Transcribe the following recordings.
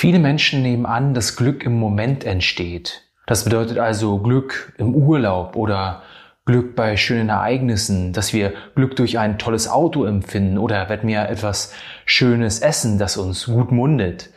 Viele Menschen nehmen an, dass Glück im Moment entsteht. Das bedeutet also Glück im Urlaub oder Glück bei schönen Ereignissen, dass wir Glück durch ein tolles Auto empfinden oder wenn wir etwas Schönes essen, das uns gut mundet.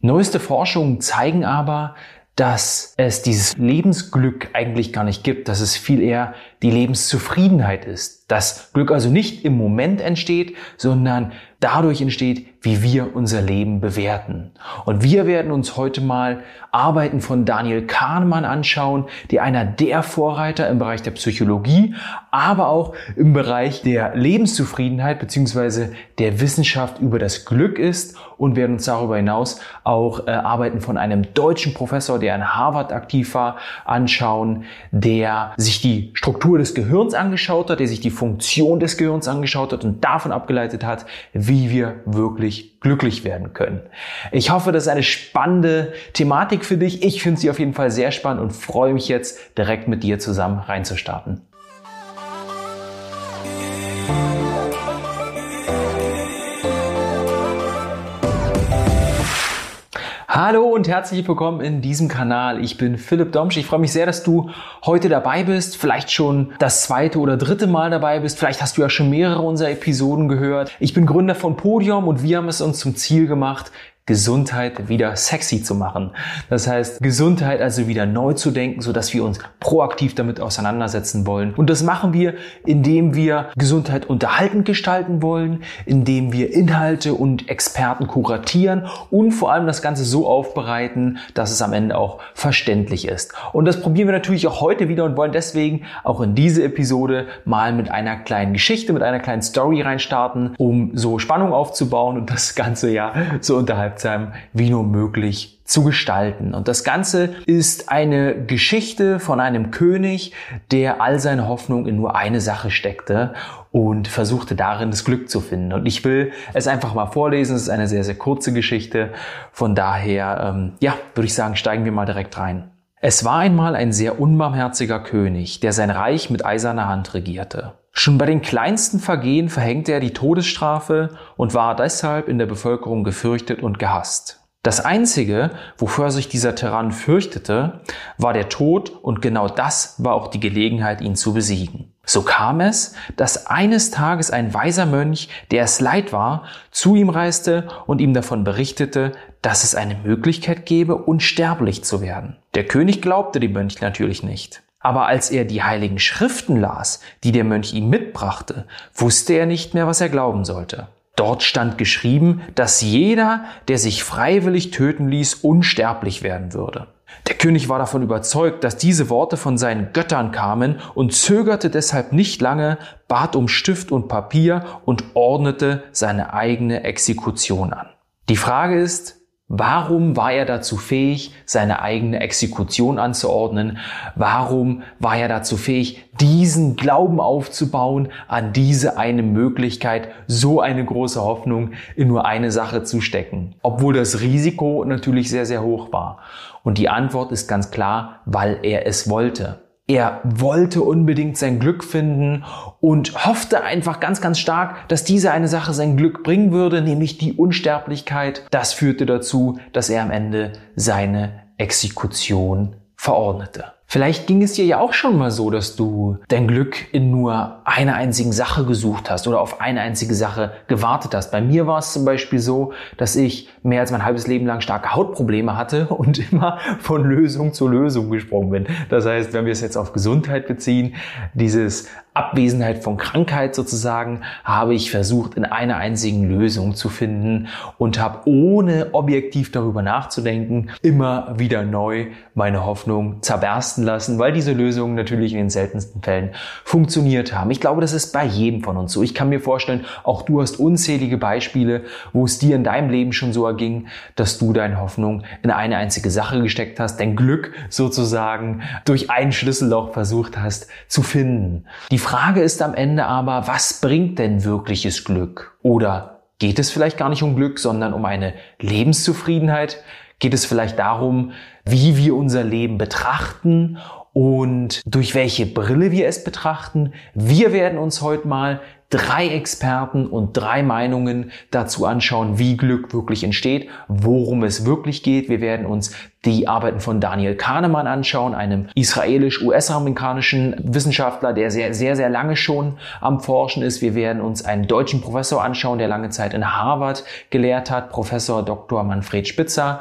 Neueste Forschungen zeigen aber, dass es dieses Lebensglück eigentlich gar nicht gibt, dass es viel eher die Lebenszufriedenheit ist. Dass Glück also nicht im Moment entsteht, sondern dadurch entsteht, wie wir unser Leben bewerten. Und wir werden uns heute mal Arbeiten von Daniel Kahnemann anschauen, der einer der Vorreiter im Bereich der Psychologie, aber auch im Bereich der Lebenszufriedenheit bzw. der Wissenschaft über das Glück ist und werden uns darüber hinaus auch äh, Arbeiten von einem deutschen Professor, der in Harvard aktiv war, anschauen, der sich die Struktur des Gehirns angeschaut hat, der sich die Funktion des Gehirns angeschaut hat und davon abgeleitet hat, wie wir wirklich glücklich werden können. Ich hoffe, das ist eine spannende Thematik für dich. Ich finde sie auf jeden Fall sehr spannend und freue mich jetzt direkt mit dir zusammen reinzustarten. Hallo und herzlich willkommen in diesem Kanal. Ich bin Philipp Domsch. Ich freue mich sehr, dass du heute dabei bist. Vielleicht schon das zweite oder dritte Mal dabei bist. Vielleicht hast du ja schon mehrere unserer Episoden gehört. Ich bin Gründer von Podium und wir haben es uns zum Ziel gemacht, Gesundheit wieder sexy zu machen. Das heißt, Gesundheit also wieder neu zu denken, so dass wir uns proaktiv damit auseinandersetzen wollen. Und das machen wir, indem wir Gesundheit unterhaltend gestalten wollen, indem wir Inhalte und Experten kuratieren und vor allem das Ganze so aufbereiten, dass es am Ende auch verständlich ist. Und das probieren wir natürlich auch heute wieder und wollen deswegen auch in diese Episode mal mit einer kleinen Geschichte, mit einer kleinen Story reinstarten, um so Spannung aufzubauen und das Ganze ja so unterhalten unterhaltsam wie nur möglich zu gestalten. Und das Ganze ist eine Geschichte von einem König, der all seine Hoffnung in nur eine Sache steckte und versuchte darin das Glück zu finden. Und ich will es einfach mal vorlesen. Es ist eine sehr, sehr kurze Geschichte. Von daher, ähm, ja, würde ich sagen, steigen wir mal direkt rein. Es war einmal ein sehr unbarmherziger König, der sein Reich mit eiserner Hand regierte. Schon bei den kleinsten Vergehen verhängte er die Todesstrafe und war deshalb in der Bevölkerung gefürchtet und gehasst. Das Einzige, wofür sich dieser Tyrann fürchtete, war der Tod und genau das war auch die Gelegenheit, ihn zu besiegen. So kam es, dass eines Tages ein weiser Mönch, der es leid war, zu ihm reiste und ihm davon berichtete, dass es eine Möglichkeit gäbe, unsterblich zu werden. Der König glaubte dem Mönch natürlich nicht. Aber als er die heiligen Schriften las, die der Mönch ihm mitbrachte, wusste er nicht mehr, was er glauben sollte. Dort stand geschrieben, dass jeder, der sich freiwillig töten ließ, unsterblich werden würde. Der König war davon überzeugt, dass diese Worte von seinen Göttern kamen und zögerte deshalb nicht lange, bat um Stift und Papier und ordnete seine eigene Exekution an. Die Frage ist, Warum war er dazu fähig, seine eigene Exekution anzuordnen? Warum war er dazu fähig, diesen Glauben aufzubauen, an diese eine Möglichkeit, so eine große Hoffnung in nur eine Sache zu stecken? Obwohl das Risiko natürlich sehr, sehr hoch war. Und die Antwort ist ganz klar, weil er es wollte. Er wollte unbedingt sein Glück finden und hoffte einfach ganz, ganz stark, dass diese eine Sache sein Glück bringen würde, nämlich die Unsterblichkeit. Das führte dazu, dass er am Ende seine Exekution verordnete. Vielleicht ging es dir ja auch schon mal so, dass du dein Glück in nur einer einzigen Sache gesucht hast oder auf eine einzige Sache gewartet hast. Bei mir war es zum Beispiel so, dass ich mehr als mein halbes Leben lang starke Hautprobleme hatte und immer von Lösung zu Lösung gesprungen bin. Das heißt, wenn wir es jetzt auf Gesundheit beziehen, dieses Abwesenheit von Krankheit sozusagen, habe ich versucht, in einer einzigen Lösung zu finden und habe ohne objektiv darüber nachzudenken, immer wieder neu meine Hoffnung zerbersten lassen, weil diese Lösungen natürlich in den seltensten Fällen funktioniert haben. Ich glaube, das ist bei jedem von uns so. Ich kann mir vorstellen, auch du hast unzählige Beispiele, wo es dir in deinem Leben schon so erging, dass du deine Hoffnung in eine einzige Sache gesteckt hast, dein Glück sozusagen durch ein Schlüsselloch versucht hast zu finden. Die Frage ist am Ende aber, was bringt denn wirkliches Glück? Oder geht es vielleicht gar nicht um Glück, sondern um eine Lebenszufriedenheit? Geht es vielleicht darum, wie wir unser Leben betrachten und durch welche Brille wir es betrachten? Wir werden uns heute mal drei Experten und drei Meinungen dazu anschauen, wie Glück wirklich entsteht, worum es wirklich geht. Wir werden uns die Arbeiten von Daniel Kahnemann anschauen, einem israelisch-US-amerikanischen Wissenschaftler, der sehr, sehr, sehr lange schon am Forschen ist. Wir werden uns einen deutschen Professor anschauen, der lange Zeit in Harvard gelehrt hat, Professor Dr. Manfred Spitzer.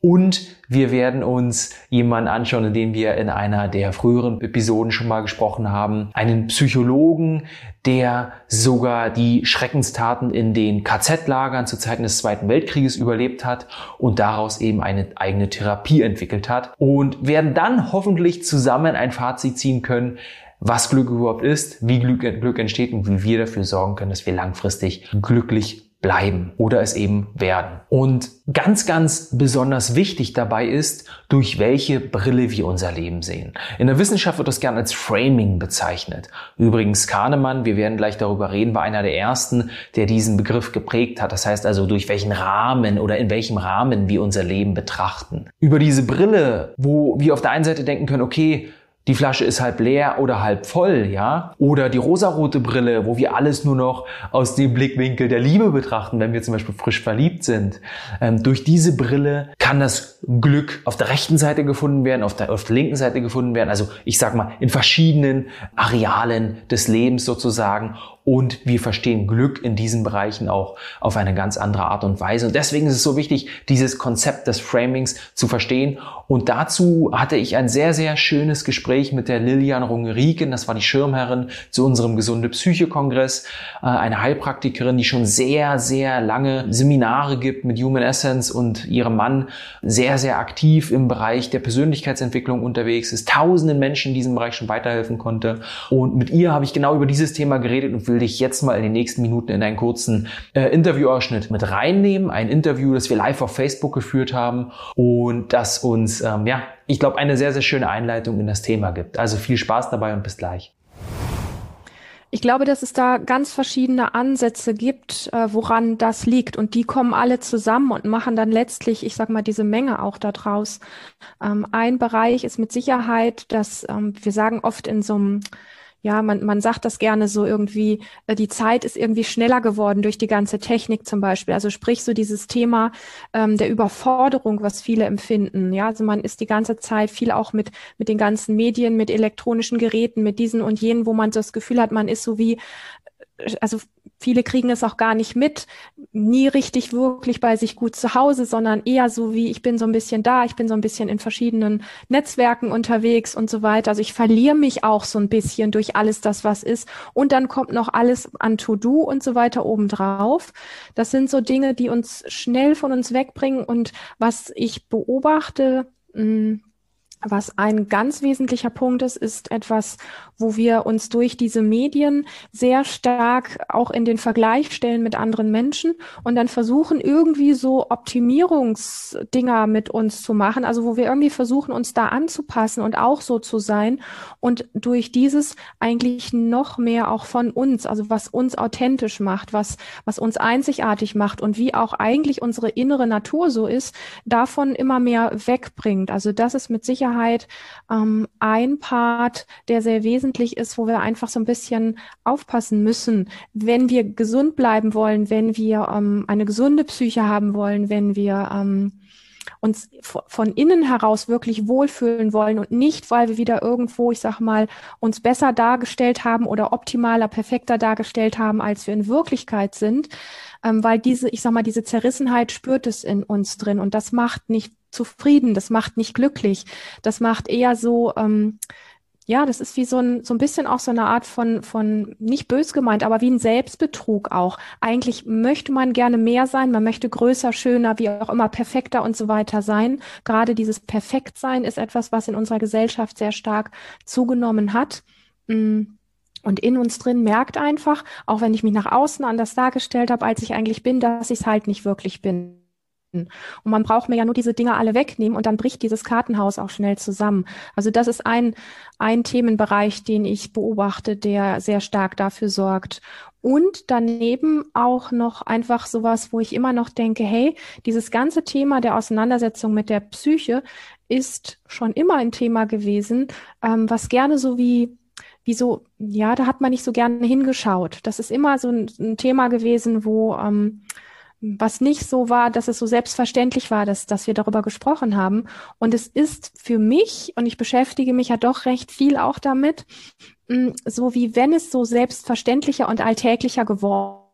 Und wir werden uns jemanden anschauen, in dem wir in einer der früheren Episoden schon mal gesprochen haben. Einen Psychologen, der sogar die Schreckenstaten in den KZ-Lagern zu Zeiten des Zweiten Weltkrieges überlebt hat und daraus eben eine eigene Therapie entwickelt hat. Und werden dann hoffentlich zusammen ein Fazit ziehen können, was Glück überhaupt ist, wie Glück, Glück entsteht und wie wir dafür sorgen können, dass wir langfristig glücklich bleiben oder es eben werden. Und ganz, ganz besonders wichtig dabei ist, durch welche Brille wir unser Leben sehen. In der Wissenschaft wird das gerne als Framing bezeichnet. Übrigens Kahnemann, wir werden gleich darüber reden, war einer der ersten, der diesen Begriff geprägt hat. Das heißt also, durch welchen Rahmen oder in welchem Rahmen wir unser Leben betrachten. Über diese Brille, wo wir auf der einen Seite denken können, okay, die Flasche ist halb leer oder halb voll, ja? Oder die rosarote Brille, wo wir alles nur noch aus dem Blickwinkel der Liebe betrachten, wenn wir zum Beispiel frisch verliebt sind. Ähm, durch diese Brille kann das Glück auf der rechten Seite gefunden werden, auf der, auf der linken Seite gefunden werden. Also ich sag mal in verschiedenen Arealen des Lebens sozusagen und wir verstehen Glück in diesen Bereichen auch auf eine ganz andere Art und Weise. Und deswegen ist es so wichtig, dieses Konzept des Framings zu verstehen. Und dazu hatte ich ein sehr, sehr schönes Gespräch mit der Lilian Rungeriken, das war die Schirmherrin zu unserem Gesunde Psyche Kongress, äh, eine Heilpraktikerin, die schon sehr, sehr lange Seminare gibt mit Human Essence und ihrem Mann sehr, sehr aktiv im Bereich der Persönlichkeitsentwicklung unterwegs ist, tausenden Menschen in diesem Bereich schon weiterhelfen konnte. Und mit ihr habe ich genau über dieses Thema geredet und will will dich jetzt mal in den nächsten Minuten in einen kurzen äh, Interviewausschnitt mit reinnehmen. Ein Interview, das wir live auf Facebook geführt haben und das uns, ähm, ja, ich glaube, eine sehr, sehr schöne Einleitung in das Thema gibt. Also viel Spaß dabei und bis gleich. Ich glaube, dass es da ganz verschiedene Ansätze gibt, äh, woran das liegt. Und die kommen alle zusammen und machen dann letztlich, ich sag mal, diese Menge auch daraus. Ähm, ein Bereich ist mit Sicherheit, dass ähm, wir sagen oft in so einem ja, man, man sagt das gerne so irgendwie, äh, die Zeit ist irgendwie schneller geworden durch die ganze Technik zum Beispiel. Also sprich so dieses Thema ähm, der Überforderung, was viele empfinden. Ja, also man ist die ganze Zeit viel auch mit, mit den ganzen Medien, mit elektronischen Geräten, mit diesen und jenen, wo man so das Gefühl hat, man ist so wie also viele kriegen es auch gar nicht mit, nie richtig wirklich bei sich gut zu Hause, sondern eher so wie ich bin so ein bisschen da, ich bin so ein bisschen in verschiedenen Netzwerken unterwegs und so weiter. Also ich verliere mich auch so ein bisschen durch alles das, was ist. Und dann kommt noch alles an To-Do und so weiter obendrauf. Das sind so Dinge, die uns schnell von uns wegbringen und was ich beobachte, mh, hm, was ein ganz wesentlicher Punkt ist, ist etwas, wo wir uns durch diese Medien sehr stark auch in den Vergleich stellen mit anderen Menschen und dann versuchen irgendwie so Optimierungsdinger mit uns zu machen, also wo wir irgendwie versuchen, uns da anzupassen und auch so zu sein und durch dieses eigentlich noch mehr auch von uns, also was uns authentisch macht, was, was uns einzigartig macht und wie auch eigentlich unsere innere Natur so ist, davon immer mehr wegbringt. Also das ist mit Sicherheit Sicherheit ähm, ein Part, der sehr wesentlich ist, wo wir einfach so ein bisschen aufpassen müssen, wenn wir gesund bleiben wollen, wenn wir ähm, eine gesunde Psyche haben wollen, wenn wir ähm, uns von innen heraus wirklich wohlfühlen wollen und nicht, weil wir wieder irgendwo, ich sag mal, uns besser dargestellt haben oder optimaler, perfekter dargestellt haben, als wir in Wirklichkeit sind, ähm, weil diese, ich sag mal, diese Zerrissenheit spürt es in uns drin und das macht nicht zufrieden, das macht nicht glücklich, das macht eher so, ähm, ja, das ist wie so ein, so ein bisschen auch so eine Art von, von, nicht bös gemeint, aber wie ein Selbstbetrug auch. Eigentlich möchte man gerne mehr sein, man möchte größer, schöner, wie auch immer, perfekter und so weiter sein. Gerade dieses Perfektsein ist etwas, was in unserer Gesellschaft sehr stark zugenommen hat. Mm. Und in uns drin merkt einfach, auch wenn ich mich nach außen anders dargestellt habe, als ich eigentlich bin, dass ich es halt nicht wirklich bin. Und man braucht mir ja nur diese Dinge alle wegnehmen und dann bricht dieses Kartenhaus auch schnell zusammen. Also das ist ein, ein Themenbereich, den ich beobachte, der sehr stark dafür sorgt. Und daneben auch noch einfach sowas, wo ich immer noch denke, hey, dieses ganze Thema der Auseinandersetzung mit der Psyche ist schon immer ein Thema gewesen, ähm, was gerne so wie wie so, ja, da hat man nicht so gerne hingeschaut. Das ist immer so ein, ein Thema gewesen, wo ähm, was nicht so war, dass es so selbstverständlich war, dass, dass wir darüber gesprochen haben. Und es ist für mich, und ich beschäftige mich ja doch recht viel auch damit, mm, so wie wenn es so selbstverständlicher und alltäglicher geworden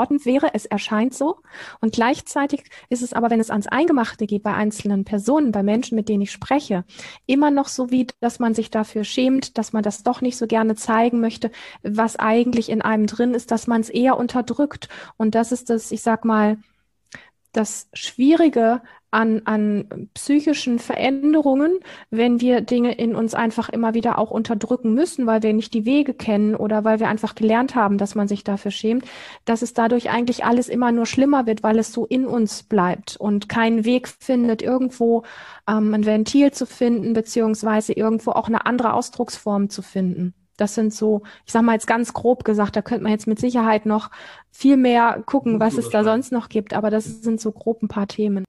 ordnend wäre. Es erscheint so. Und gleichzeitig ist es aber, wenn es ans Eingemachte geht, bei einzelnen Personen, bei Menschen, mit denen ich spreche, immer noch so wie, dass man sich dafür schämt, dass man das doch nicht so gerne zeigen möchte, was eigentlich in einem drin ist, dass man es eher unterdrückt. Und das ist das, ich sag mal, das Schwierige an, an psychischen Veränderungen, wenn wir Dinge in uns einfach immer wieder auch unterdrücken müssen, weil wir nicht die Wege kennen oder weil wir einfach gelernt haben, dass man sich dafür schämt, dass es dadurch eigentlich alles immer nur schlimmer wird, weil es so in uns bleibt und keinen Weg findet, irgendwo ähm, ein Ventil zu finden, beziehungsweise irgendwo auch eine andere Ausdrucksform zu finden. Das sind so, ich sag mal jetzt ganz grob gesagt, da könnte man jetzt mit Sicherheit noch viel mehr gucken, was es da sonst noch gibt, aber das sind so grob ein paar Themen.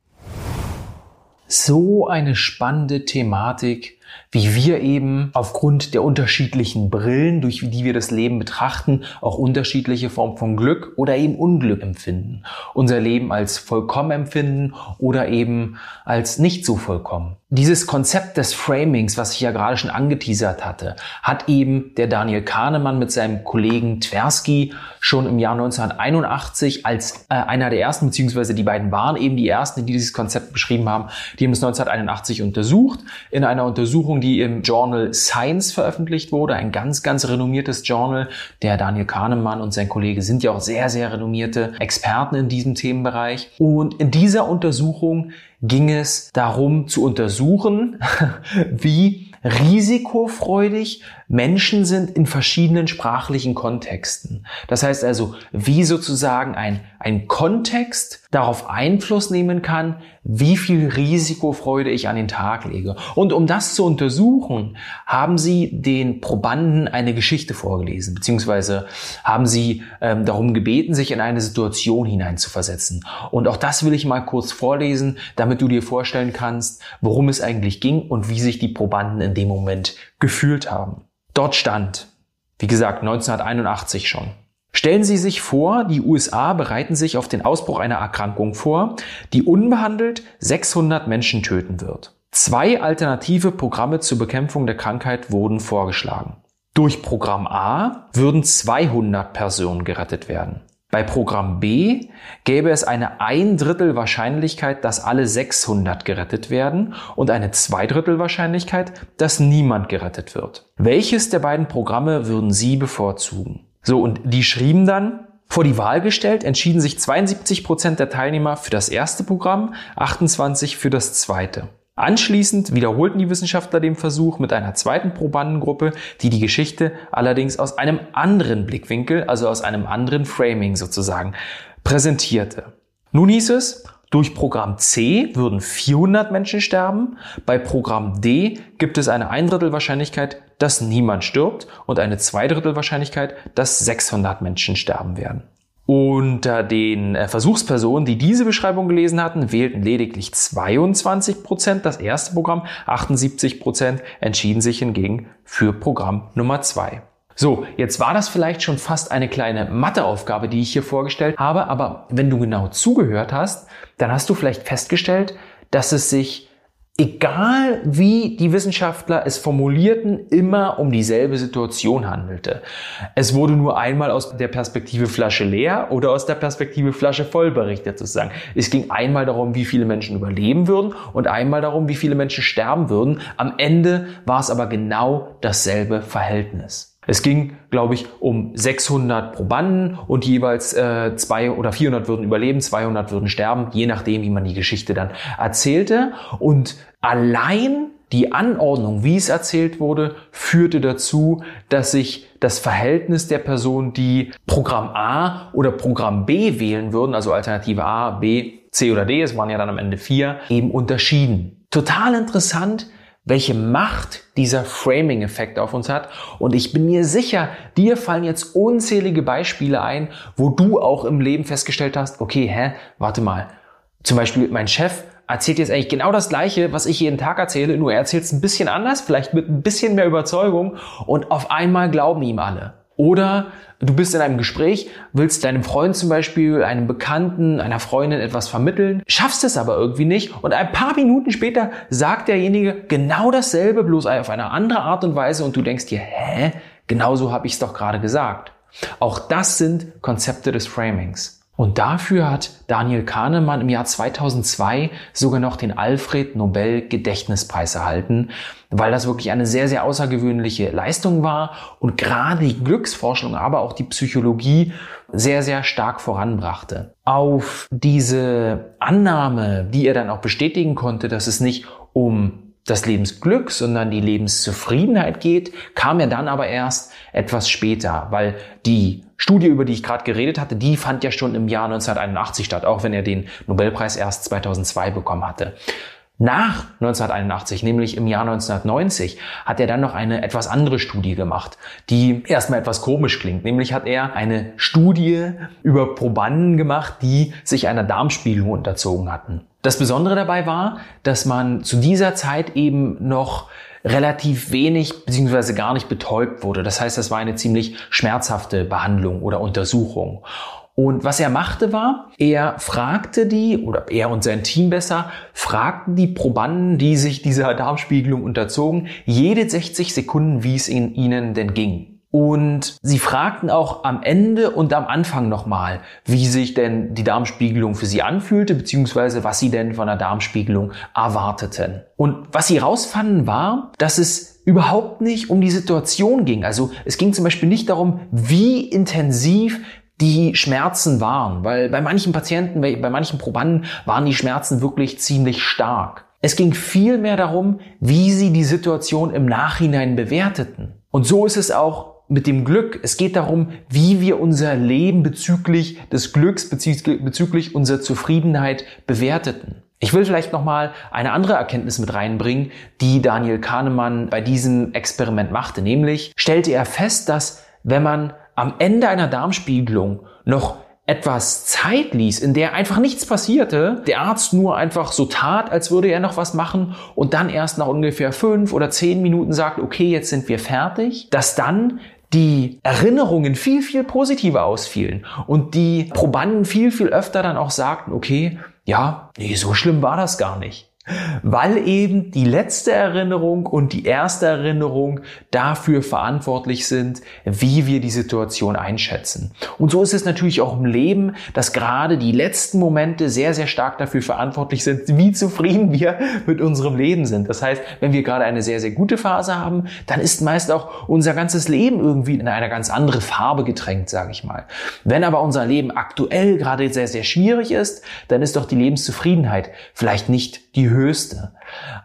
So eine spannende Thematik, wie wir eben aufgrund der unterschiedlichen Brillen, durch die wir das Leben betrachten, auch unterschiedliche Formen von Glück oder eben Unglück empfinden. Unser Leben als vollkommen empfinden oder eben als nicht so vollkommen. Dieses Konzept des Framings, was ich ja gerade schon angeteasert hatte, hat eben der Daniel Kahnemann mit seinem Kollegen Tversky schon im Jahr 1981 als äh, einer der ersten, beziehungsweise die beiden waren eben die ersten, die dieses Konzept beschrieben haben, die haben es 1981 untersucht, in einer Untersuchung, die im Journal Science veröffentlicht wurde, ein ganz, ganz renommiertes Journal. Der Daniel Kahnemann und sein Kollege sind ja auch sehr, sehr renommierte Experten in diesem Themenbereich. Und in dieser Untersuchung ging es darum zu untersuchen, wie risikofreudig Menschen sind in verschiedenen sprachlichen Kontexten. Das heißt also, wie sozusagen ein, ein Kontext darauf Einfluss nehmen kann, wie viel Risikofreude ich an den Tag lege. Und um das zu untersuchen, haben sie den Probanden eine Geschichte vorgelesen, beziehungsweise haben sie ähm, darum gebeten, sich in eine Situation hineinzuversetzen. Und auch das will ich mal kurz vorlesen, damit du dir vorstellen kannst, worum es eigentlich ging und wie sich die Probanden in dem Moment gefühlt haben. Dort stand, wie gesagt, 1981 schon. Stellen Sie sich vor, die USA bereiten sich auf den Ausbruch einer Erkrankung vor, die unbehandelt 600 Menschen töten wird. Zwei alternative Programme zur Bekämpfung der Krankheit wurden vorgeschlagen. Durch Programm A würden 200 Personen gerettet werden. Bei Programm B gäbe es eine ein Drittel Wahrscheinlichkeit, dass alle 600 gerettet werden und eine zwei Drittel Wahrscheinlichkeit, dass niemand gerettet wird. Welches der beiden Programme würden Sie bevorzugen? So, und die schrieben dann, vor die Wahl gestellt, entschieden sich 72 Prozent der Teilnehmer für das erste Programm, 28 für das zweite. Anschließend wiederholten die Wissenschaftler den Versuch mit einer zweiten Probandengruppe, die die Geschichte allerdings aus einem anderen Blickwinkel, also aus einem anderen Framing sozusagen, präsentierte. Nun hieß es, durch Programm C würden 400 Menschen sterben, bei Programm D gibt es eine Eindrittel Wahrscheinlichkeit, dass niemand stirbt und eine Zweidrittel Wahrscheinlichkeit, dass 600 Menschen sterben werden. Unter den äh, Versuchspersonen, die diese Beschreibung gelesen hatten, wählten lediglich 22 Prozent das erste Programm, 78 Prozent entschieden sich hingegen für Programm Nummer zwei. So, jetzt war das vielleicht schon fast eine kleine Matheaufgabe, die ich hier vorgestellt habe, aber wenn du genau zugehört hast, dann hast du vielleicht festgestellt, dass es sich egal wie die Wissenschaftler es formulierten, immer um dieselbe Situation handelte. Es wurde nur einmal aus der Perspektive Flasche leer oder aus der Perspektive Flasche voll berichtet sozusagen. Es ging einmal darum, wie viele Menschen überleben würden und einmal darum, wie viele Menschen sterben würden. Am Ende war es aber genau dasselbe Verhältnis. Es ging, glaube ich, um 600 Probanden und jeweils äh, zwei oder 400 würden überleben, 200 würden sterben, je nachdem, wie man die Geschichte dann erzählte. Und allein die Anordnung, wie es erzählt wurde, führte dazu, dass sich das Verhältnis der Personen, die Programm A oder Programm B wählen würden, also Alternative A, B, C oder D, es waren ja dann am Ende vier, eben unterschieden. Total interessant, welche Macht dieser Framing-Effekt auf uns hat. Und ich bin mir sicher, dir fallen jetzt unzählige Beispiele ein, wo du auch im Leben festgestellt hast, okay, hä, warte mal. Zum Beispiel mein Chef erzählt jetzt eigentlich genau das Gleiche, was ich jeden Tag erzähle, nur er erzählt es ein bisschen anders, vielleicht mit ein bisschen mehr Überzeugung und auf einmal glauben ihm alle. Oder du bist in einem Gespräch, willst deinem Freund zum Beispiel, einem Bekannten, einer Freundin etwas vermitteln, schaffst es aber irgendwie nicht und ein paar Minuten später sagt derjenige genau dasselbe, bloß auf eine andere Art und Weise und du denkst dir, hä, genauso habe ich es doch gerade gesagt. Auch das sind Konzepte des Framings. Und dafür hat Daniel Kahnemann im Jahr 2002 sogar noch den Alfred Nobel Gedächtnispreis erhalten, weil das wirklich eine sehr, sehr außergewöhnliche Leistung war und gerade die Glücksforschung, aber auch die Psychologie sehr, sehr stark voranbrachte. Auf diese Annahme, die er dann auch bestätigen konnte, dass es nicht um das Lebensglück, sondern die Lebenszufriedenheit geht, kam er dann aber erst etwas später, weil die Studie, über die ich gerade geredet hatte, die fand ja schon im Jahr 1981 statt, auch wenn er den Nobelpreis erst 2002 bekommen hatte. Nach 1981, nämlich im Jahr 1990, hat er dann noch eine etwas andere Studie gemacht, die erstmal etwas komisch klingt. Nämlich hat er eine Studie über Probanden gemacht, die sich einer Darmspiegelung unterzogen hatten. Das Besondere dabei war, dass man zu dieser Zeit eben noch relativ wenig bzw. gar nicht betäubt wurde. Das heißt, das war eine ziemlich schmerzhafte Behandlung oder Untersuchung. Und was er machte war, er fragte die, oder er und sein Team besser, fragten die Probanden, die sich dieser Darmspiegelung unterzogen, jede 60 Sekunden, wie es in ihnen denn ging. Und sie fragten auch am Ende und am Anfang nochmal, wie sich denn die Darmspiegelung für sie anfühlte, beziehungsweise was sie denn von der Darmspiegelung erwarteten. Und was sie rausfanden war, dass es überhaupt nicht um die Situation ging. Also es ging zum Beispiel nicht darum, wie intensiv die Schmerzen waren, weil bei manchen Patienten, bei manchen Probanden waren die Schmerzen wirklich ziemlich stark. Es ging vielmehr darum, wie sie die Situation im Nachhinein bewerteten. Und so ist es auch mit dem Glück. Es geht darum, wie wir unser Leben bezüglich des Glücks, bezüglich unserer Zufriedenheit bewerteten. Ich will vielleicht nochmal eine andere Erkenntnis mit reinbringen, die Daniel Kahnemann bei diesem Experiment machte. Nämlich stellte er fest, dass wenn man am Ende einer Darmspiegelung noch etwas Zeit ließ, in der einfach nichts passierte, der Arzt nur einfach so tat, als würde er noch was machen und dann erst nach ungefähr fünf oder zehn Minuten sagt, okay, jetzt sind wir fertig, dass dann die Erinnerungen viel, viel positiver ausfielen und die Probanden viel, viel öfter dann auch sagten, okay, ja, nee, so schlimm war das gar nicht weil eben die letzte Erinnerung und die erste Erinnerung dafür verantwortlich sind, wie wir die Situation einschätzen. Und so ist es natürlich auch im Leben, dass gerade die letzten Momente sehr, sehr stark dafür verantwortlich sind, wie zufrieden wir mit unserem Leben sind. Das heißt, wenn wir gerade eine sehr, sehr gute Phase haben, dann ist meist auch unser ganzes Leben irgendwie in eine ganz andere Farbe getränkt, sage ich mal. Wenn aber unser Leben aktuell gerade sehr, sehr schwierig ist, dann ist doch die Lebenszufriedenheit vielleicht nicht die höchste.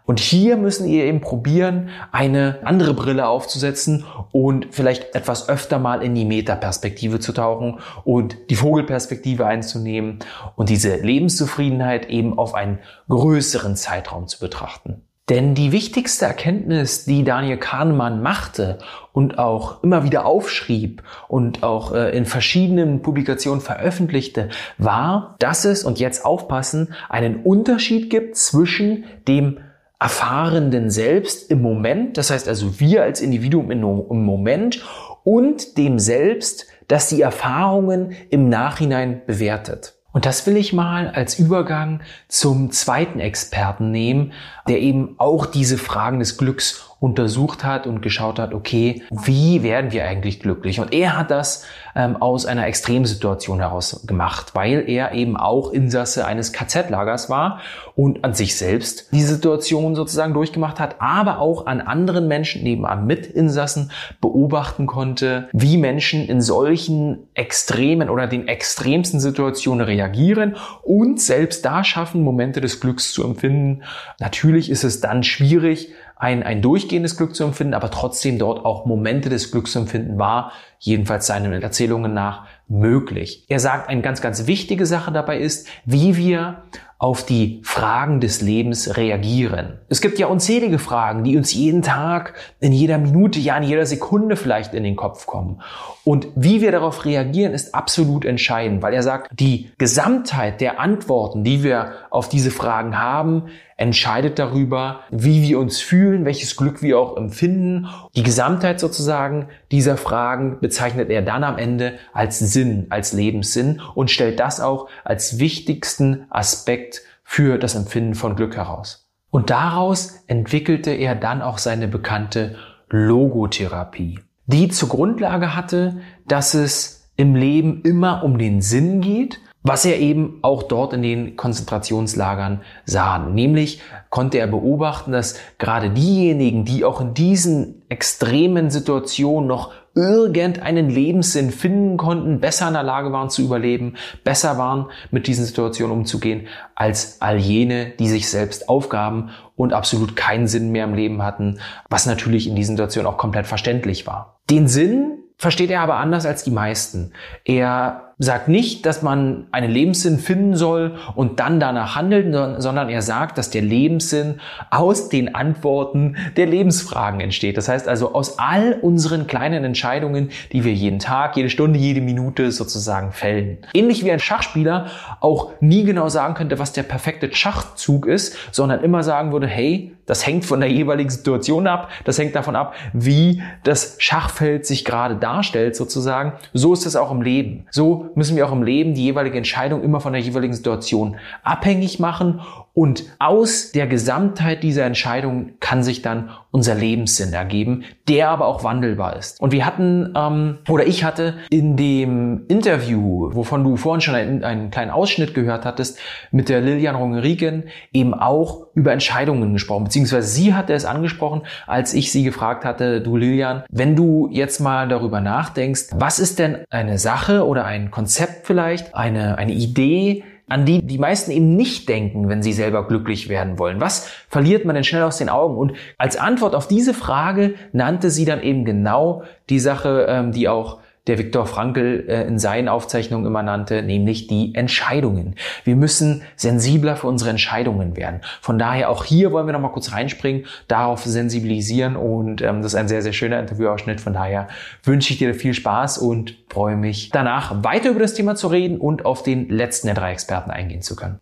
Und hier müssen ihr eben probieren, eine andere Brille aufzusetzen und vielleicht etwas öfter mal in die Metaperspektive zu tauchen und die Vogelperspektive einzunehmen und diese Lebenszufriedenheit eben auf einen größeren Zeitraum zu betrachten. Denn die wichtigste Erkenntnis, die Daniel Kahnemann machte und auch immer wieder aufschrieb und auch äh, in verschiedenen Publikationen veröffentlichte, war, dass es, und jetzt aufpassen, einen Unterschied gibt zwischen dem Erfahrenden selbst im Moment, das heißt also wir als Individuum im Moment und dem Selbst, das die Erfahrungen im Nachhinein bewertet. Und das will ich mal als Übergang zum zweiten Experten nehmen, der eben auch diese Fragen des Glücks untersucht hat und geschaut hat, okay, wie werden wir eigentlich glücklich? Und er hat das ähm, aus einer Extremsituation heraus gemacht, weil er eben auch Insasse eines KZ-Lagers war und an sich selbst die Situation sozusagen durchgemacht hat, aber auch an anderen Menschen, nebenan Mitinsassen beobachten konnte, wie Menschen in solchen extremen oder den extremsten Situationen reagieren und selbst da schaffen, Momente des Glücks zu empfinden. Natürlich ist es dann schwierig, ein, ein durchgehendes Glück zu empfinden, aber trotzdem dort auch Momente des Glücks zu empfinden war, jedenfalls seinen Erzählungen nach, möglich. Er sagt, eine ganz, ganz wichtige Sache dabei ist, wie wir auf die Fragen des Lebens reagieren. Es gibt ja unzählige Fragen, die uns jeden Tag, in jeder Minute, ja in jeder Sekunde vielleicht in den Kopf kommen. Und wie wir darauf reagieren, ist absolut entscheidend, weil er sagt, die Gesamtheit der Antworten, die wir auf diese Fragen haben, entscheidet darüber, wie wir uns fühlen, welches Glück wir auch empfinden. Die Gesamtheit sozusagen dieser Fragen bezeichnet er dann am Ende als Sinn, als Lebenssinn und stellt das auch als wichtigsten Aspekt für das Empfinden von Glück heraus. Und daraus entwickelte er dann auch seine bekannte Logotherapie, die zur Grundlage hatte, dass es im Leben immer um den Sinn geht was er eben auch dort in den Konzentrationslagern sah. Nämlich konnte er beobachten, dass gerade diejenigen, die auch in diesen extremen Situationen noch irgendeinen Lebenssinn finden konnten, besser in der Lage waren zu überleben, besser waren mit diesen Situationen umzugehen, als all jene, die sich selbst aufgaben und absolut keinen Sinn mehr im Leben hatten, was natürlich in diesen Situationen auch komplett verständlich war. Den Sinn versteht er aber anders als die meisten. Er sagt nicht, dass man einen Lebenssinn finden soll und dann danach handeln, sondern er sagt, dass der Lebenssinn aus den Antworten der Lebensfragen entsteht. Das heißt also aus all unseren kleinen Entscheidungen, die wir jeden Tag, jede Stunde, jede Minute sozusagen fällen. Ähnlich wie ein Schachspieler auch nie genau sagen könnte, was der perfekte Schachzug ist, sondern immer sagen würde, hey, das hängt von der jeweiligen Situation ab, das hängt davon ab, wie das Schachfeld sich gerade darstellt sozusagen. So ist es auch im Leben. So müssen wir auch im Leben die jeweilige Entscheidung immer von der jeweiligen Situation abhängig machen und aus der Gesamtheit dieser Entscheidung kann sich dann unser Lebenssinn ergeben, der aber auch wandelbar ist. Und wir hatten, ähm, oder ich hatte in dem Interview, wovon du vorhin schon einen, einen kleinen Ausschnitt gehört hattest, mit der Lilian Rongerigen eben auch über Entscheidungen gesprochen, beziehungsweise sie hatte es angesprochen, als ich sie gefragt hatte, du Lilian, wenn du jetzt mal darüber nachdenkst, was ist denn eine Sache oder ein Konzept vielleicht, eine, eine Idee, an die die meisten eben nicht denken, wenn sie selber glücklich werden wollen. Was verliert man denn schnell aus den Augen? Und als Antwort auf diese Frage nannte sie dann eben genau die Sache, ähm, die auch der Viktor Frankl äh, in seinen Aufzeichnungen immer nannte, nämlich die Entscheidungen. Wir müssen sensibler für unsere Entscheidungen werden. Von daher auch hier wollen wir noch mal kurz reinspringen, darauf sensibilisieren und ähm, das ist ein sehr, sehr schöner Interviewausschnitt. Von daher wünsche ich dir viel Spaß und freue mich danach weiter über das Thema zu reden und auf den letzten der drei Experten eingehen zu können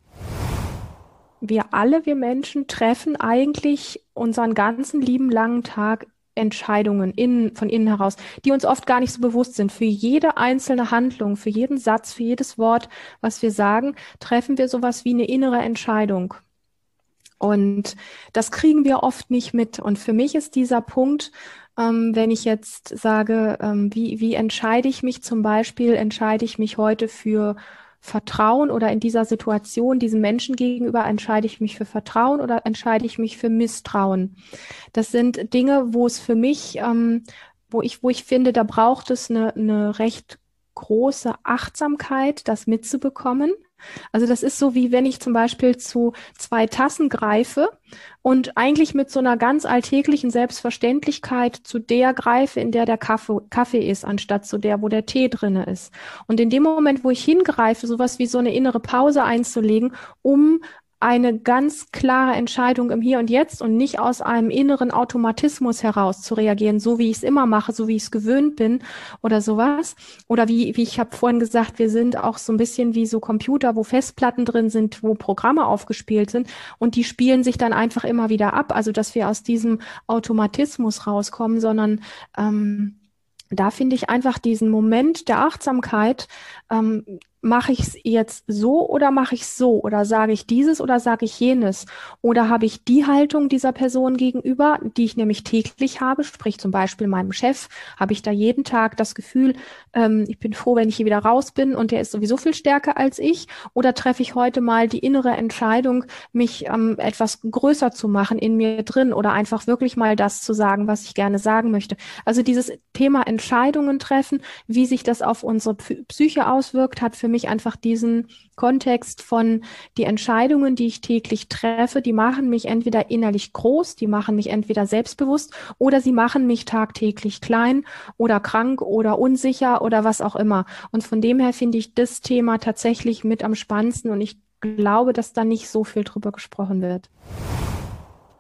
wir alle, wir Menschen, treffen eigentlich unseren ganzen lieben langen Tag Entscheidungen in, von innen heraus, die uns oft gar nicht so bewusst sind. Für jede einzelne Handlung, für jeden Satz, für jedes Wort, was wir sagen, treffen wir sowas wie eine innere Entscheidung. Und das kriegen wir oft nicht mit. Und für mich ist dieser Punkt, ähm, wenn ich jetzt sage, ähm, wie, wie entscheide ich mich zum Beispiel, entscheide ich mich heute für Vertrauen oder in dieser Situation diesem Menschen gegenüber entscheide ich mich für Vertrauen oder entscheide ich mich für Misstrauen. Das sind Dinge, wo es für mich, ähm, wo ich, wo ich finde, da braucht es eine, eine recht große Achtsamkeit, das mitzubekommen. Also das ist so wie wenn ich zum Beispiel zu zwei Tassen greife und eigentlich mit so einer ganz alltäglichen Selbstverständlichkeit zu der greife, in der der Kaffee, Kaffee ist, anstatt zu der, wo der Tee drinne ist. Und in dem Moment, wo ich hingreife, sowas wie so eine innere Pause einzulegen, um eine ganz klare Entscheidung im Hier und Jetzt und nicht aus einem inneren Automatismus heraus zu reagieren, so wie ich es immer mache, so wie ich es gewöhnt bin oder sowas. Oder wie, wie ich habe vorhin gesagt, wir sind auch so ein bisschen wie so Computer, wo Festplatten drin sind, wo Programme aufgespielt sind und die spielen sich dann einfach immer wieder ab. Also dass wir aus diesem Automatismus rauskommen, sondern ähm, da finde ich einfach diesen Moment der Achtsamkeit ähm, mache ich es jetzt so oder mache ich so? Oder sage ich dieses oder sage ich jenes? Oder habe ich die Haltung dieser Person gegenüber, die ich nämlich täglich habe, sprich zum Beispiel meinem Chef, habe ich da jeden Tag das Gefühl, ähm, ich bin froh, wenn ich hier wieder raus bin und der ist sowieso viel stärker als ich? Oder treffe ich heute mal die innere Entscheidung, mich ähm, etwas größer zu machen in mir drin oder einfach wirklich mal das zu sagen, was ich gerne sagen möchte? Also dieses Thema Entscheidungen treffen, wie sich das auf unsere Psyche auswirkt, hat für mich einfach diesen Kontext von die Entscheidungen, die ich täglich treffe, die machen mich entweder innerlich groß, die machen mich entweder selbstbewusst oder sie machen mich tagtäglich klein oder krank oder unsicher oder was auch immer. Und von dem her finde ich das Thema tatsächlich mit am spannendsten und ich glaube, dass da nicht so viel drüber gesprochen wird.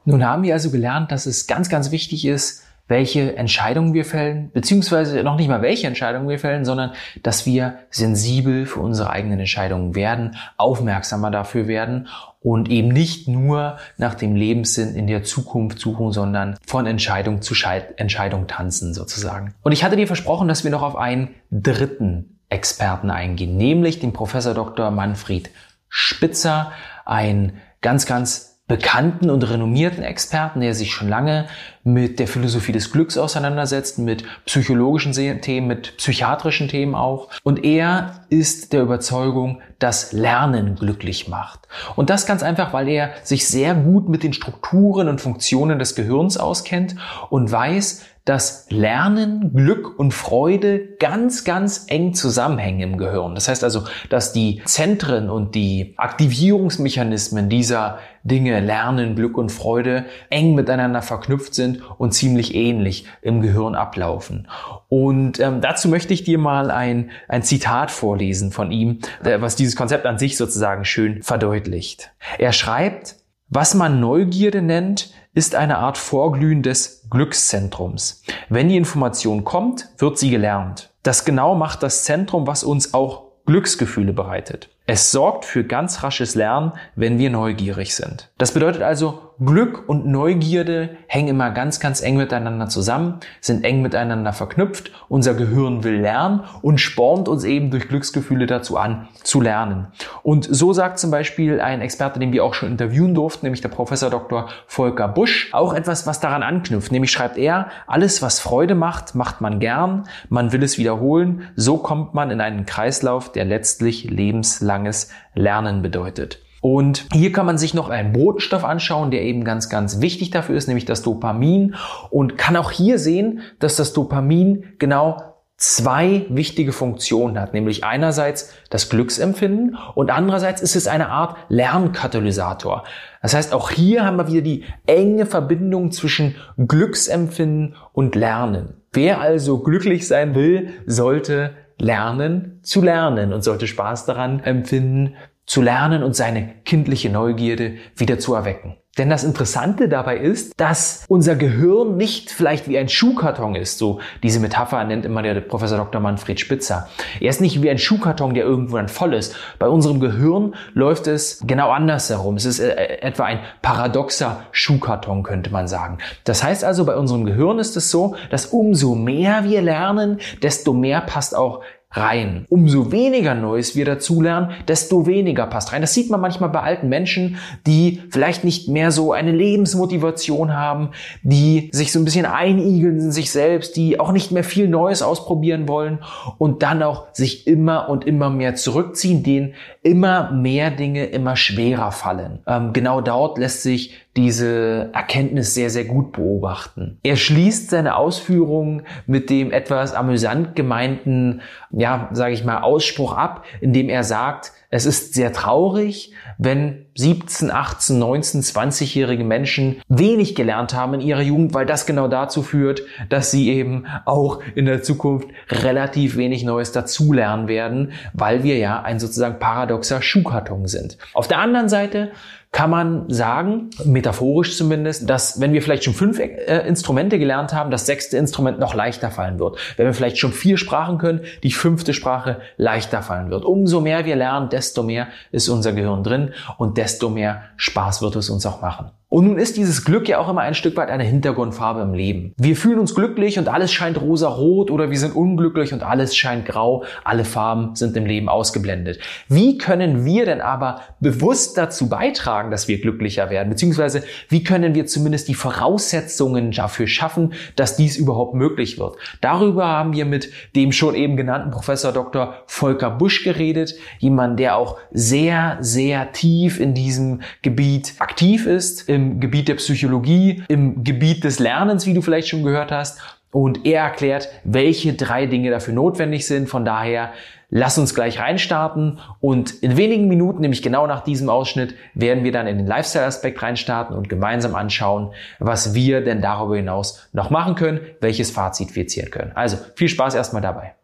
Nun haben wir also gelernt, dass es ganz, ganz wichtig ist, welche Entscheidungen wir fällen, beziehungsweise noch nicht mal welche Entscheidungen wir fällen, sondern dass wir sensibel für unsere eigenen Entscheidungen werden, aufmerksamer dafür werden und eben nicht nur nach dem Lebenssinn in der Zukunft suchen, sondern von Entscheidung zu Entscheidung tanzen sozusagen. Und ich hatte dir versprochen, dass wir noch auf einen dritten Experten eingehen, nämlich den Professor Dr. Manfred Spitzer, ein ganz, ganz bekannten und renommierten Experten, der sich schon lange mit der Philosophie des Glücks auseinandersetzt, mit psychologischen Themen, mit psychiatrischen Themen auch. Und er ist der Überzeugung, dass Lernen glücklich macht. Und das ganz einfach, weil er sich sehr gut mit den Strukturen und Funktionen des Gehirns auskennt und weiß, dass Lernen, Glück und Freude ganz, ganz eng zusammenhängen im Gehirn. Das heißt also, dass die Zentren und die Aktivierungsmechanismen dieser Dinge, Lernen, Glück und Freude, eng miteinander verknüpft sind und ziemlich ähnlich im Gehirn ablaufen. Und ähm, dazu möchte ich dir mal ein, ein Zitat vorlesen von ihm, was dieses Konzept an sich sozusagen schön verdeutlicht. Er schreibt, was man Neugierde nennt, ist eine Art Vorglühen des Glückszentrums. Wenn die Information kommt, wird sie gelernt. Das genau macht das Zentrum, was uns auch Glücksgefühle bereitet. Es sorgt für ganz rasches Lernen, wenn wir neugierig sind. Das bedeutet also, Glück und Neugierde hängen immer ganz, ganz eng miteinander zusammen, sind eng miteinander verknüpft. Unser Gehirn will lernen und spornt uns eben durch Glücksgefühle dazu an, zu lernen. Und so sagt zum Beispiel ein Experte, den wir auch schon interviewen durften, nämlich der Professor Dr. Volker Busch, auch etwas, was daran anknüpft. Nämlich schreibt er, alles, was Freude macht, macht man gern, man will es wiederholen. So kommt man in einen Kreislauf, der letztlich lebenslanges Lernen bedeutet. Und hier kann man sich noch einen Botenstoff anschauen, der eben ganz, ganz wichtig dafür ist, nämlich das Dopamin. Und kann auch hier sehen, dass das Dopamin genau zwei wichtige Funktionen hat, nämlich einerseits das Glücksempfinden und andererseits ist es eine Art Lernkatalysator. Das heißt, auch hier haben wir wieder die enge Verbindung zwischen Glücksempfinden und Lernen. Wer also glücklich sein will, sollte lernen zu lernen und sollte Spaß daran empfinden, zu lernen und seine kindliche Neugierde wieder zu erwecken. Denn das Interessante dabei ist, dass unser Gehirn nicht vielleicht wie ein Schuhkarton ist. So diese Metapher nennt immer der Professor Dr. Manfred Spitzer. Er ist nicht wie ein Schuhkarton, der irgendwo dann voll ist. Bei unserem Gehirn läuft es genau andersherum. Es ist äh, etwa ein paradoxer Schuhkarton, könnte man sagen. Das heißt also, bei unserem Gehirn ist es so, dass umso mehr wir lernen, desto mehr passt auch rein. Umso weniger Neues wir dazulernen, desto weniger passt rein. Das sieht man manchmal bei alten Menschen, die vielleicht nicht mehr so eine Lebensmotivation haben, die sich so ein bisschen einigeln in sich selbst, die auch nicht mehr viel Neues ausprobieren wollen und dann auch sich immer und immer mehr zurückziehen, denen immer mehr Dinge immer schwerer fallen. Ähm, genau dort lässt sich diese Erkenntnis sehr, sehr gut beobachten. Er schließt seine Ausführungen mit dem etwas amüsant gemeinten, ja, sage ich mal, Ausspruch ab, indem er sagt, es ist sehr traurig, wenn 17, 18, 19, 20-jährige Menschen wenig gelernt haben in ihrer Jugend, weil das genau dazu führt, dass sie eben auch in der Zukunft relativ wenig Neues dazulernen werden, weil wir ja ein sozusagen paradoxer Schuhkarton sind. Auf der anderen Seite kann man sagen, metaphorisch zumindest, dass wenn wir vielleicht schon fünf äh, Instrumente gelernt haben, das sechste Instrument noch leichter fallen wird. Wenn wir vielleicht schon vier Sprachen können, die fünfte Sprache leichter fallen wird. Umso mehr wir lernen, desto mehr ist unser Gehirn drin und desto mehr Spaß wird es uns auch machen. Und nun ist dieses Glück ja auch immer ein Stück weit eine Hintergrundfarbe im Leben. Wir fühlen uns glücklich und alles scheint rosa-rot oder wir sind unglücklich und alles scheint grau. Alle Farben sind im Leben ausgeblendet. Wie können wir denn aber bewusst dazu beitragen, dass wir glücklicher werden? Beziehungsweise wie können wir zumindest die Voraussetzungen dafür schaffen, dass dies überhaupt möglich wird? Darüber haben wir mit dem schon eben genannten Professor Dr. Volker Busch geredet. Jemand, der auch sehr, sehr tief in diesem Gebiet aktiv ist. Im im Gebiet der Psychologie, im Gebiet des Lernens, wie du vielleicht schon gehört hast. Und er erklärt, welche drei Dinge dafür notwendig sind. Von daher, lass uns gleich reinstarten. Und in wenigen Minuten, nämlich genau nach diesem Ausschnitt, werden wir dann in den Lifestyle-Aspekt reinstarten und gemeinsam anschauen, was wir denn darüber hinaus noch machen können, welches Fazit wir ziehen können. Also viel Spaß erstmal dabei.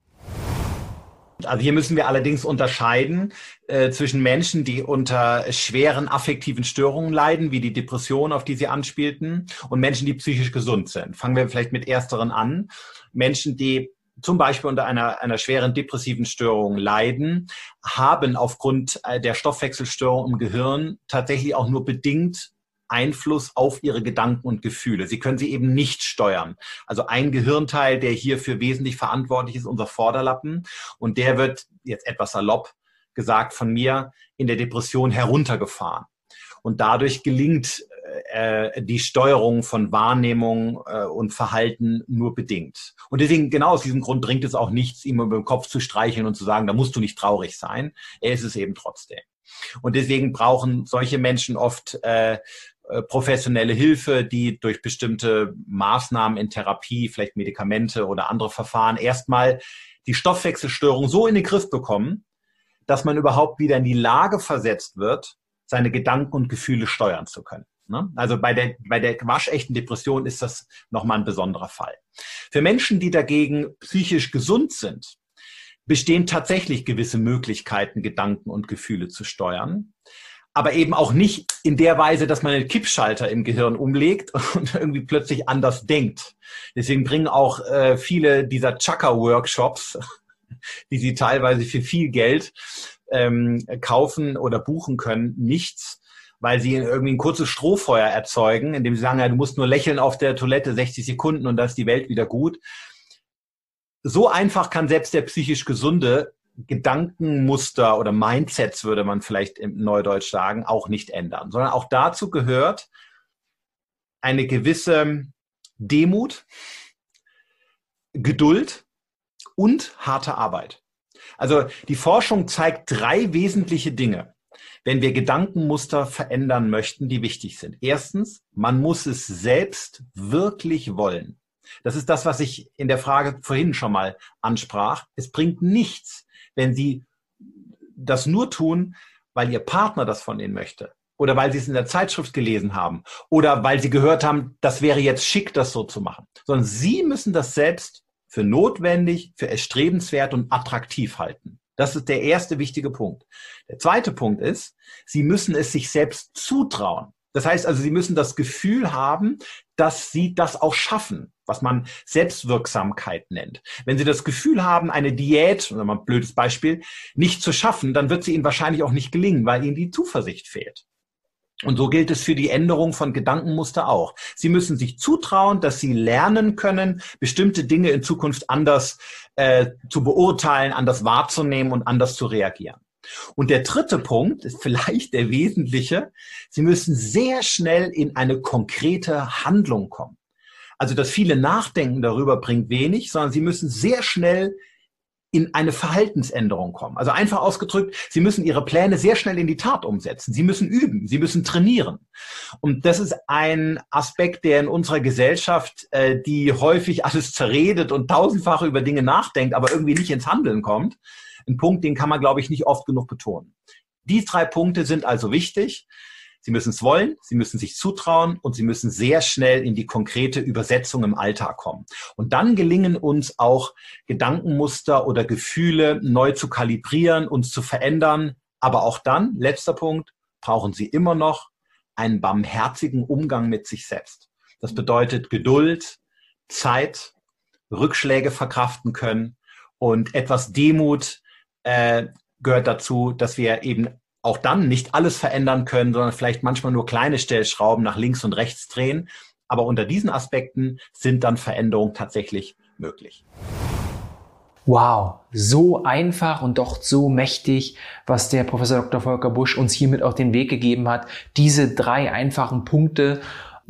Also hier müssen wir allerdings unterscheiden äh, zwischen Menschen, die unter schweren affektiven Störungen leiden, wie die Depression, auf die Sie anspielten, und Menschen, die psychisch gesund sind. Fangen wir vielleicht mit ersteren an. Menschen, die zum Beispiel unter einer, einer schweren depressiven Störung leiden, haben aufgrund äh, der Stoffwechselstörung im Gehirn tatsächlich auch nur bedingt Einfluss auf ihre Gedanken und Gefühle. Sie können sie eben nicht steuern. Also ein Gehirnteil, der hierfür wesentlich verantwortlich ist, unser Vorderlappen. Und der wird jetzt etwas salopp gesagt von mir in der Depression heruntergefahren. Und dadurch gelingt äh, die Steuerung von Wahrnehmung äh, und Verhalten nur bedingt. Und deswegen, genau aus diesem Grund bringt es auch nichts, ihm über den Kopf zu streicheln und zu sagen, da musst du nicht traurig sein. Er ist es eben trotzdem. Und deswegen brauchen solche Menschen oft äh, professionelle Hilfe, die durch bestimmte Maßnahmen in Therapie, vielleicht Medikamente oder andere Verfahren erstmal die Stoffwechselstörung so in den Griff bekommen, dass man überhaupt wieder in die Lage versetzt wird, seine Gedanken und Gefühle steuern zu können. Ne? Also bei der, bei der waschechten Depression ist das nochmal ein besonderer Fall. Für Menschen, die dagegen psychisch gesund sind, bestehen tatsächlich gewisse Möglichkeiten, Gedanken und Gefühle zu steuern aber eben auch nicht in der Weise, dass man einen Kippschalter im Gehirn umlegt und irgendwie plötzlich anders denkt. Deswegen bringen auch äh, viele dieser Chakra-Workshops, die sie teilweise für viel Geld ähm, kaufen oder buchen können, nichts, weil sie irgendwie ein kurzes Strohfeuer erzeugen, indem sie sagen, ja, du musst nur lächeln auf der Toilette 60 Sekunden und dann ist die Welt wieder gut. So einfach kann selbst der psychisch Gesunde Gedankenmuster oder Mindsets, würde man vielleicht im Neudeutsch sagen, auch nicht ändern, sondern auch dazu gehört eine gewisse Demut, Geduld und harte Arbeit. Also die Forschung zeigt drei wesentliche Dinge, wenn wir Gedankenmuster verändern möchten, die wichtig sind. Erstens, man muss es selbst wirklich wollen. Das ist das, was ich in der Frage vorhin schon mal ansprach. Es bringt nichts, wenn sie das nur tun, weil ihr Partner das von ihnen möchte oder weil sie es in der Zeitschrift gelesen haben oder weil sie gehört haben, das wäre jetzt schick, das so zu machen, sondern sie müssen das selbst für notwendig, für erstrebenswert und attraktiv halten. Das ist der erste wichtige Punkt. Der zweite Punkt ist, sie müssen es sich selbst zutrauen. Das heißt also, sie müssen das Gefühl haben, dass sie das auch schaffen, was man Selbstwirksamkeit nennt. Wenn sie das Gefühl haben, eine Diät, mal ein blödes Beispiel, nicht zu schaffen, dann wird sie ihnen wahrscheinlich auch nicht gelingen, weil ihnen die Zuversicht fehlt. Und so gilt es für die Änderung von Gedankenmuster auch. Sie müssen sich zutrauen, dass sie lernen können, bestimmte Dinge in Zukunft anders äh, zu beurteilen, anders wahrzunehmen und anders zu reagieren. Und der dritte Punkt ist vielleicht der wesentliche. Sie müssen sehr schnell in eine konkrete Handlung kommen. Also das viele Nachdenken darüber bringt wenig, sondern Sie müssen sehr schnell in eine Verhaltensänderung kommen. Also einfach ausgedrückt, Sie müssen Ihre Pläne sehr schnell in die Tat umsetzen. Sie müssen üben, Sie müssen trainieren. Und das ist ein Aspekt, der in unserer Gesellschaft, äh, die häufig alles zerredet und tausendfach über Dinge nachdenkt, aber irgendwie nicht ins Handeln kommt, ein Punkt, den kann man, glaube ich, nicht oft genug betonen. Die drei Punkte sind also wichtig. Sie müssen es wollen, Sie müssen sich zutrauen und Sie müssen sehr schnell in die konkrete Übersetzung im Alltag kommen. Und dann gelingen uns auch Gedankenmuster oder Gefühle neu zu kalibrieren, uns zu verändern. Aber auch dann, letzter Punkt, brauchen Sie immer noch einen barmherzigen Umgang mit sich selbst. Das bedeutet Geduld, Zeit, Rückschläge verkraften können und etwas Demut äh, gehört dazu, dass wir eben auch dann nicht alles verändern können, sondern vielleicht manchmal nur kleine Stellschrauben nach links und rechts drehen. Aber unter diesen Aspekten sind dann Veränderungen tatsächlich möglich. Wow, so einfach und doch so mächtig, was der Professor Dr. Volker Busch uns hiermit auf den Weg gegeben hat. Diese drei einfachen Punkte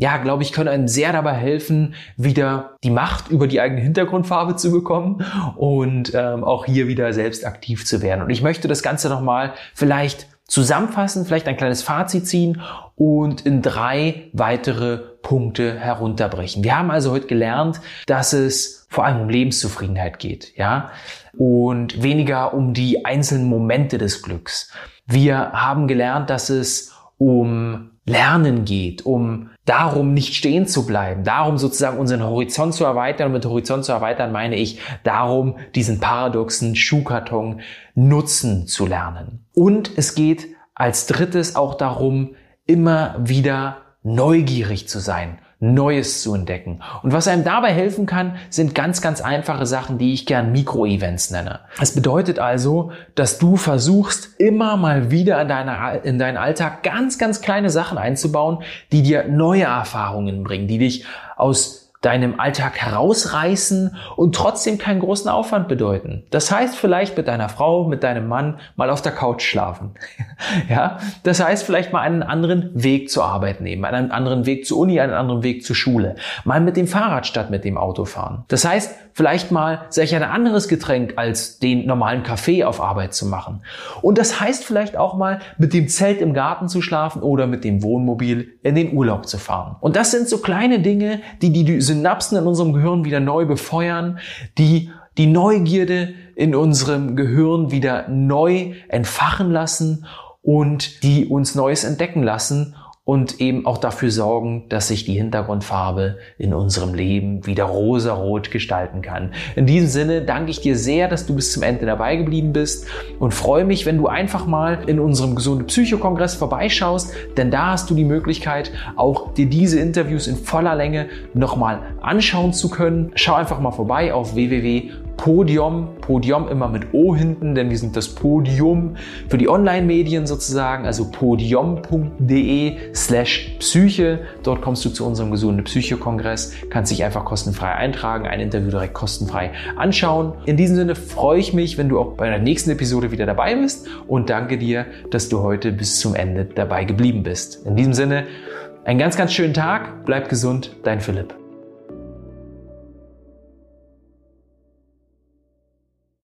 ja, glaube ich, können einem sehr dabei helfen, wieder die Macht über die eigene Hintergrundfarbe zu bekommen und ähm, auch hier wieder selbst aktiv zu werden. Und ich möchte das Ganze nochmal vielleicht zusammenfassen, vielleicht ein kleines Fazit ziehen und in drei weitere Punkte herunterbrechen. Wir haben also heute gelernt, dass es vor allem um Lebenszufriedenheit geht, ja, und weniger um die einzelnen Momente des Glücks. Wir haben gelernt, dass es um Lernen geht, um darum nicht stehen zu bleiben, darum sozusagen unseren Horizont zu erweitern. Und mit Horizont zu erweitern meine ich darum, diesen paradoxen Schuhkarton nutzen zu lernen. Und es geht als drittes auch darum, immer wieder neugierig zu sein Neues zu entdecken. Und was einem dabei helfen kann, sind ganz, ganz einfache Sachen, die ich gern Mikro-Events nenne. Es bedeutet also, dass du versuchst, immer mal wieder in, deiner, in deinen Alltag ganz, ganz kleine Sachen einzubauen, die dir neue Erfahrungen bringen, die dich aus deinem Alltag herausreißen und trotzdem keinen großen Aufwand bedeuten. Das heißt vielleicht mit deiner Frau, mit deinem Mann mal auf der Couch schlafen. ja, das heißt vielleicht mal einen anderen Weg zur Arbeit nehmen, einen anderen Weg zur Uni, einen anderen Weg zur Schule, mal mit dem Fahrrad statt mit dem Auto fahren. Das heißt vielleicht mal sich ein anderes Getränk als den normalen Kaffee auf Arbeit zu machen. Und das heißt vielleicht auch mal mit dem Zelt im Garten zu schlafen oder mit dem Wohnmobil in den Urlaub zu fahren. Und das sind so kleine Dinge, die die Synapsen in unserem Gehirn wieder neu befeuern, die die Neugierde in unserem Gehirn wieder neu entfachen lassen und die uns Neues entdecken lassen und eben auch dafür sorgen, dass sich die Hintergrundfarbe in unserem Leben wieder rosarot gestalten kann. In diesem Sinne danke ich dir sehr, dass du bis zum Ende dabei geblieben bist und freue mich, wenn du einfach mal in unserem gesunde Psychokongress vorbeischaust, denn da hast du die Möglichkeit, auch dir diese Interviews in voller Länge nochmal anschauen zu können. Schau einfach mal vorbei auf www Podium, Podium immer mit O hinten, denn wir sind das Podium für die Online-Medien sozusagen, also podium.de slash Psyche. Dort kommst du zu unserem gesunden Psycho-Kongress, kannst dich einfach kostenfrei eintragen, ein Interview direkt kostenfrei anschauen. In diesem Sinne freue ich mich, wenn du auch bei der nächsten Episode wieder dabei bist und danke dir, dass du heute bis zum Ende dabei geblieben bist. In diesem Sinne, einen ganz, ganz schönen Tag, bleib gesund, dein Philipp.